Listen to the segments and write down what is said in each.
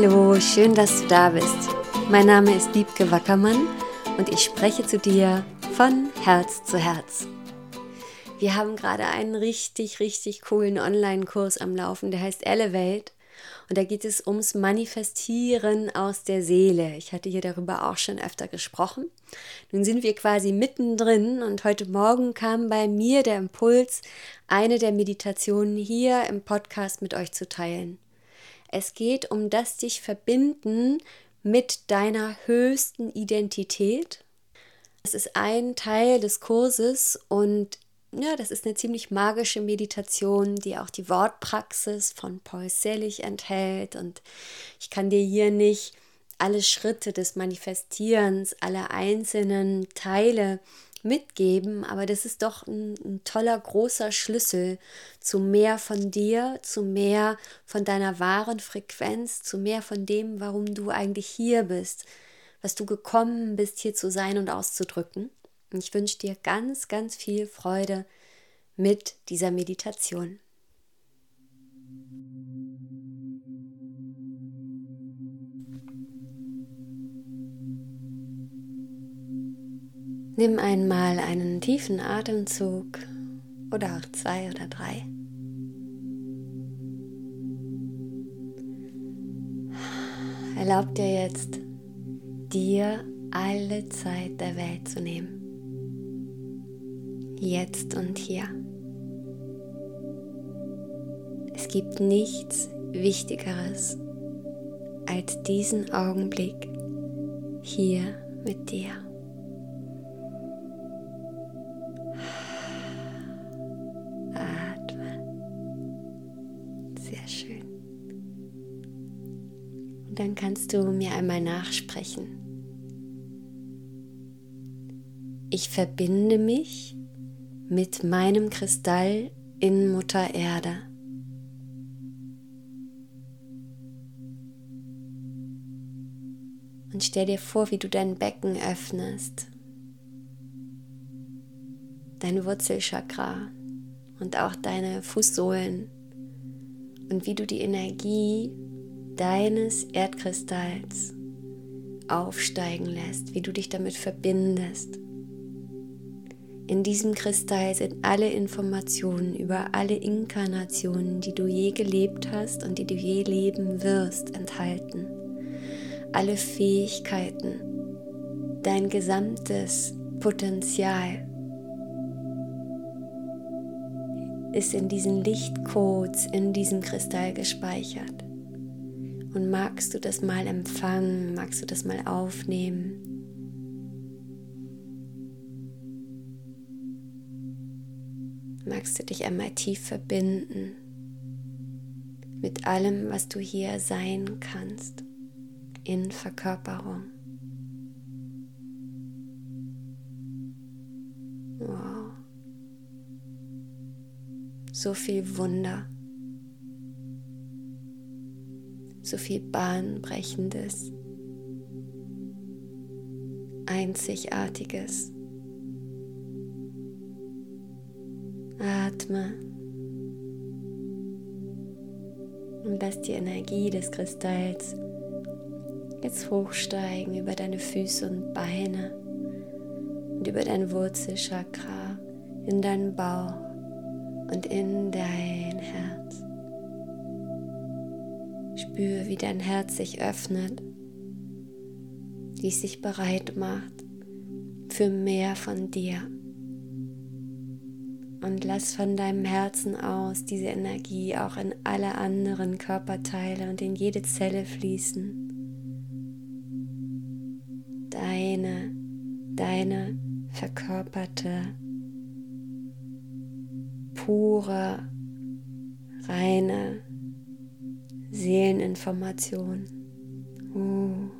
Hallo, schön, dass du da bist. Mein Name ist Diebke Wackermann und ich spreche zu dir von Herz zu Herz. Wir haben gerade einen richtig, richtig coolen Online-Kurs am Laufen, der heißt Elevate. Und da geht es ums Manifestieren aus der Seele. Ich hatte hier darüber auch schon öfter gesprochen. Nun sind wir quasi mittendrin und heute Morgen kam bei mir der Impuls, eine der Meditationen hier im Podcast mit euch zu teilen. Es geht um das dich verbinden mit deiner höchsten Identität. Das ist ein Teil des Kurses und ja, das ist eine ziemlich magische Meditation, die auch die Wortpraxis von Paul Selig enthält. Und ich kann dir hier nicht alle Schritte des Manifestierens, alle einzelnen Teile mitgeben, aber das ist doch ein, ein, toller, großer Schlüssel zu mehr von dir, zu mehr von deiner wahren Frequenz, zu mehr von dem, warum du eigentlich hier bist, was du gekommen bist, hier zu sein und auszudrücken. Und ich wünsche dir ganz, ganz viel Freude mit dieser Meditation. Nimm einmal einen tiefen Atemzug oder auch zwei oder drei. Erlaub dir jetzt, dir alle Zeit der Welt zu nehmen jetzt und hier. Es gibt nichts Wichtigeres als diesen Augenblick hier mit dir. Sehr schön. Und dann kannst du mir einmal nachsprechen. Ich verbinde mich mit meinem Kristall in Mutter Erde. Und stell dir vor, wie du dein Becken öffnest, dein Wurzelchakra und auch deine Fußsohlen und wie du die Energie deines Erdkristalls aufsteigen lässt, wie du dich damit verbindest. In diesem Kristall sind alle Informationen über alle Inkarnationen, die du je gelebt hast und die du je leben wirst, enthalten. Alle Fähigkeiten, dein gesamtes Potenzial ist in diesen Lichtcodes in diesem Kristall gespeichert. Und magst du das mal empfangen, magst du das mal aufnehmen? magst du dich einmal tief verbinden mit allem, was du hier sein kannst in Verkörperung. Wow. So viel Wunder. So viel Bahnbrechendes. Einzigartiges. Atme und lass die Energie des Kristalls jetzt hochsteigen über deine Füße und Beine und über dein Wurzelchakra in deinen Bauch und in dein Herz. Spüre, wie dein Herz sich öffnet, wie es sich bereit macht für mehr von dir und lass von deinem Herzen aus diese Energie auch in alle anderen Körperteile und in jede Zelle fließen. Deine, deine verkörperte, pure, reine Seeleninformation. Uh.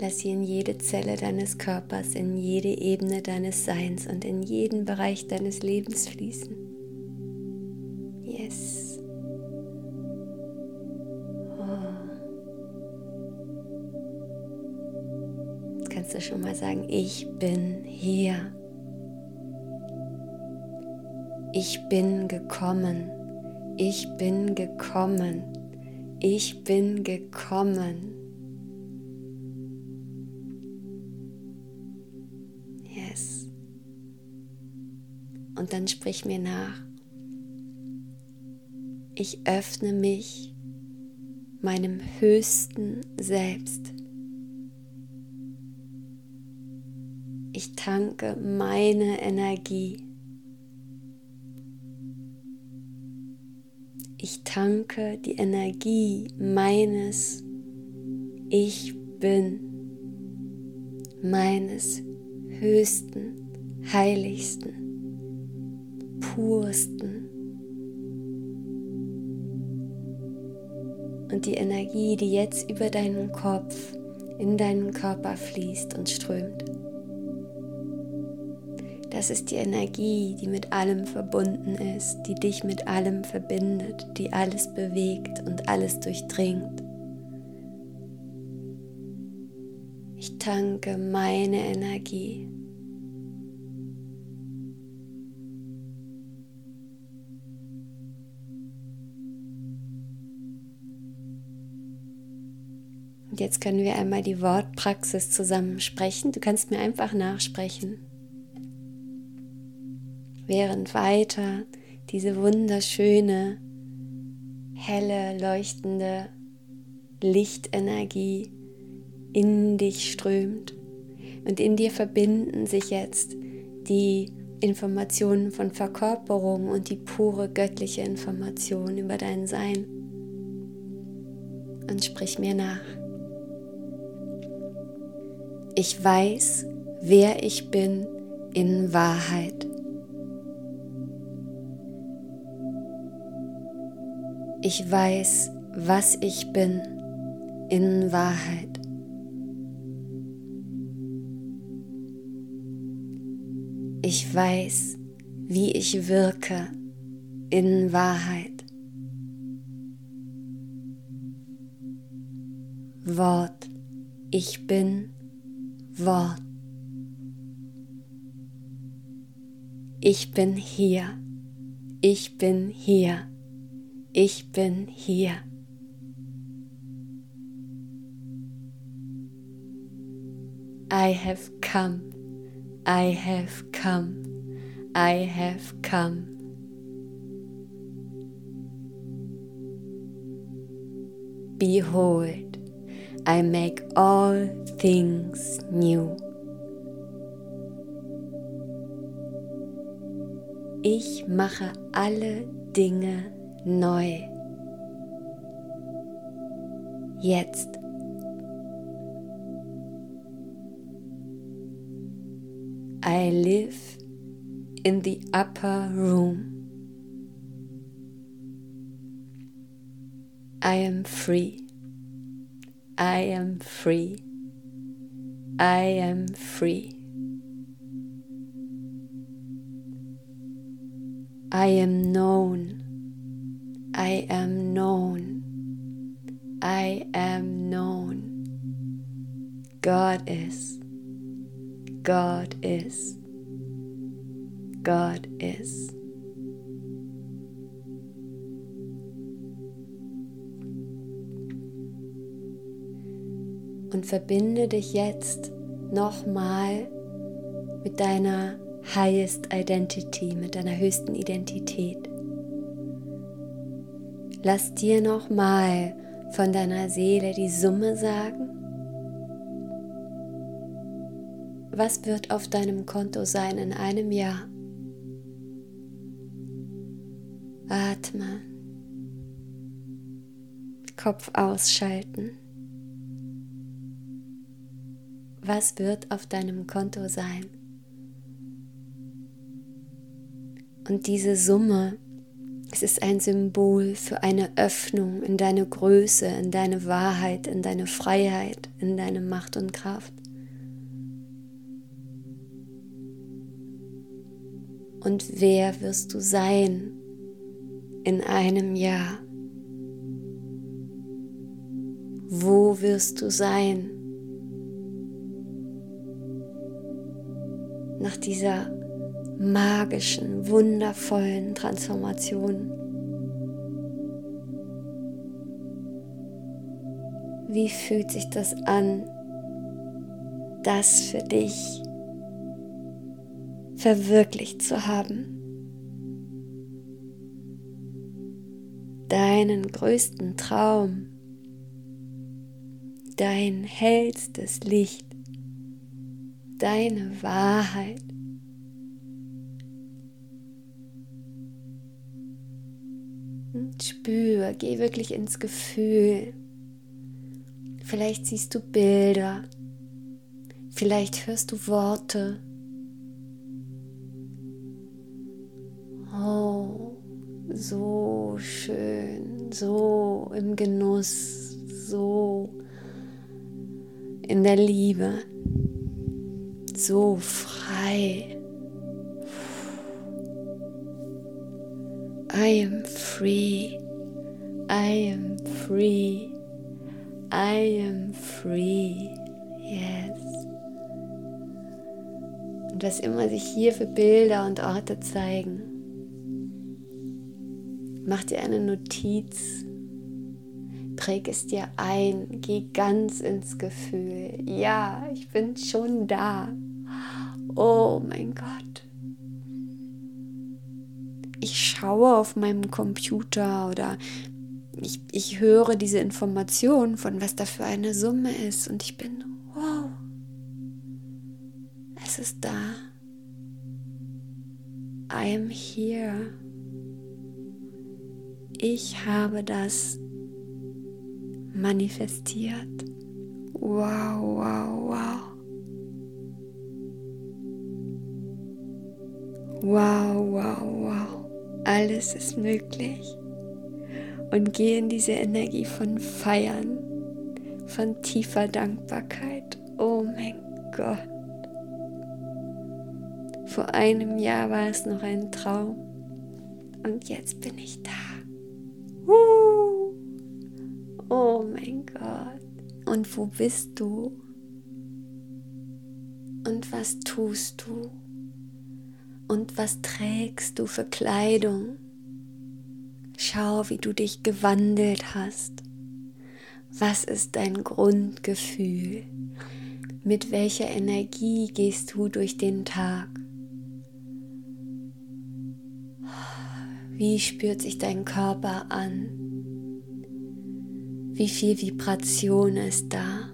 Lass sie in jede Zelle deines Körpers, in jede Ebene deines Seins und in jeden Bereich deines Lebens fließen. Yes. Oh. Jetzt kannst du schon mal sagen, ich bin hier. Ich bin gekommen. Ich bin gekommen. Ich bin gekommen. Yes. Und dann sprich mir nach. Ich öffne mich meinem höchsten Selbst. Ich tanke meine Energie. Ich tanke die Energie meines Ich bin, meines höchsten, heiligsten, pursten. Und die Energie, die jetzt über deinen Kopf in deinen Körper fließt und strömt. Das ist die Energie, die mit allem verbunden ist, die dich mit allem verbindet, die alles bewegt und alles durchdringt. Ich tanke meine Energie. Und jetzt können wir einmal die Wortpraxis zusammen sprechen. Du kannst mir einfach nachsprechen während weiter diese wunderschöne, helle, leuchtende Lichtenergie in dich strömt. Und in dir verbinden sich jetzt die Informationen von Verkörperung und die pure göttliche Information über dein Sein. Und sprich mir nach. Ich weiß, wer ich bin in Wahrheit. Ich weiß, was ich bin in Wahrheit. Ich weiß, wie ich wirke in Wahrheit. Wort, ich bin Wort. Ich bin hier. Ich bin hier ich bin hier. I have come, I have come, I have come. Behold, I make all things new. Ich mache alle Dinge neu. Jetzt. I live in the upper room. I am free. I am free. I am free. I am known. I am known. I am known. God is. God is. God is. Und verbinde dich jetzt nochmal mit deiner highest identity, mit deiner höchsten Identität. Lass dir nochmal von deiner Seele die Summe sagen. Was wird auf deinem Konto sein in einem Jahr? Atme. Kopf ausschalten. Was wird auf deinem Konto sein? Und diese Summe es ist ein Symbol für eine Öffnung in deine Größe, in deine Wahrheit, in deine Freiheit, in deine Macht und Kraft. Und wer wirst du sein in einem Jahr? Wo wirst du sein nach dieser magischen, wundervollen Transformationen. Wie fühlt sich das an, das für dich verwirklicht zu haben? Deinen größten Traum, dein hellstes Licht, deine Wahrheit Und spür, geh wirklich ins Gefühl. Vielleicht siehst du Bilder, vielleicht hörst du Worte. Oh, so schön, so im Genuss, so in der Liebe, so frei. I am free. I am free. I am free. Yes. Und was immer sich hier für Bilder und Orte zeigen, mach dir eine Notiz, präg es dir ein, geh ganz ins Gefühl. Ja, ich bin schon da. Oh mein Gott. Ich schaue auf meinem Computer oder ich, ich höre diese Information von was da für eine Summe ist und ich bin, wow, es ist da. I am here. Ich habe das manifestiert. Wow, wow, wow. Wow, wow, wow. Alles ist möglich und gehe in diese Energie von Feiern, von tiefer Dankbarkeit. Oh mein Gott. Vor einem Jahr war es noch ein Traum und jetzt bin ich da. Oh mein Gott. Und wo bist du? Und was tust du? Und was trägst du für Kleidung? Schau, wie du dich gewandelt hast. Was ist dein Grundgefühl? Mit welcher Energie gehst du durch den Tag? Wie spürt sich dein Körper an? Wie viel Vibration ist da?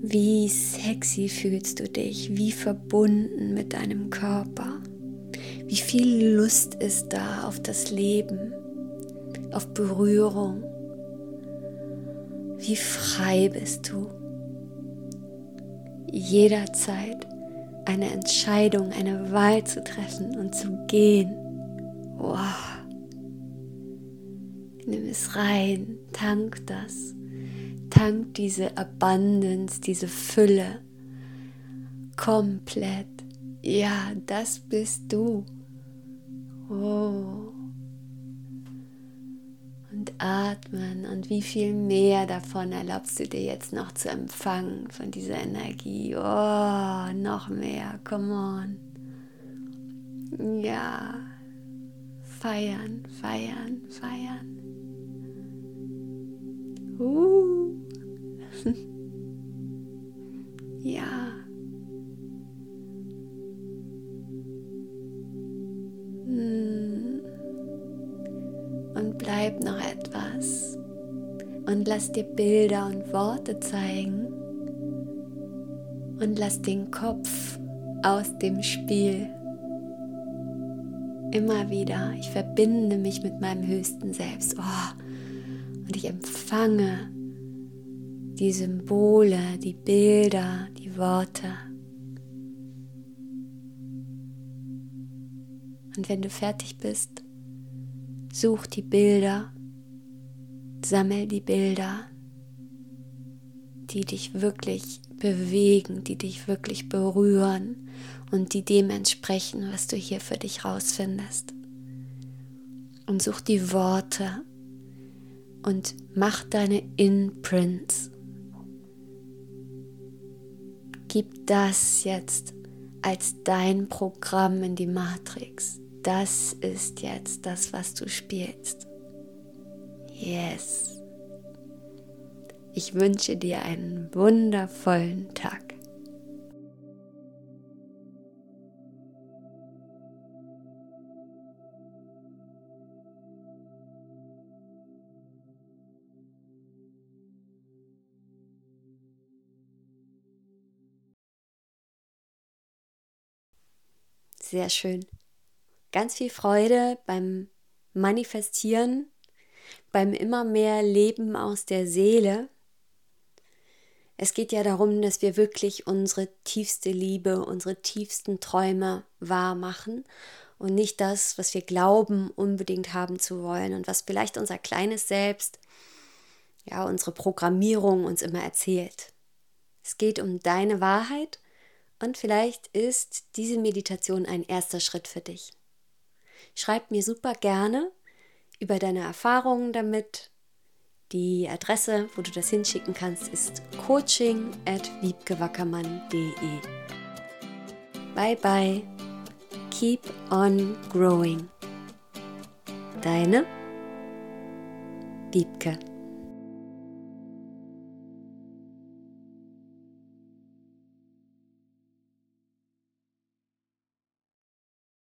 Wie sexy fühlst du dich? Wie verbunden mit deinem Körper? Wie viel Lust ist da auf das Leben, auf Berührung? Wie frei bist du? Jederzeit eine Entscheidung, eine Wahl zu treffen und zu gehen. Wow. Nimm es rein, tank das, tank diese Abundance, diese Fülle komplett. Ja, das bist du. Oh. Und atmen und wie viel mehr davon erlaubst du dir jetzt noch zu empfangen von dieser Energie. Oh, noch mehr. Come on. Ja. Feiern, feiern, feiern. Uh. ja. Und bleib noch etwas und lass dir Bilder und Worte zeigen und lass den Kopf aus dem Spiel. Immer wieder, ich verbinde mich mit meinem höchsten Selbst. Oh, und ich empfange die Symbole, die Bilder, die Worte. Und wenn du fertig bist, such die Bilder, sammel die Bilder, die dich wirklich bewegen, die dich wirklich berühren und die dem entsprechen, was du hier für dich rausfindest. Und such die Worte und mach deine Imprints. Gib das jetzt als dein Programm in die Matrix das ist jetzt das, was du spielst. Yes. Ich wünsche dir einen wundervollen Tag. Sehr schön. Ganz viel Freude beim Manifestieren, beim immer mehr Leben aus der Seele. Es geht ja darum, dass wir wirklich unsere tiefste Liebe, unsere tiefsten Träume wahr machen und nicht das, was wir glauben, unbedingt haben zu wollen und was vielleicht unser kleines Selbst, ja, unsere Programmierung uns immer erzählt. Es geht um deine Wahrheit und vielleicht ist diese Meditation ein erster Schritt für dich. Schreib mir super gerne über deine Erfahrungen damit. Die Adresse, wo du das hinschicken kannst, ist coaching at wiebgewackermann.de. Bye bye. Keep on growing. Deine Wiebke.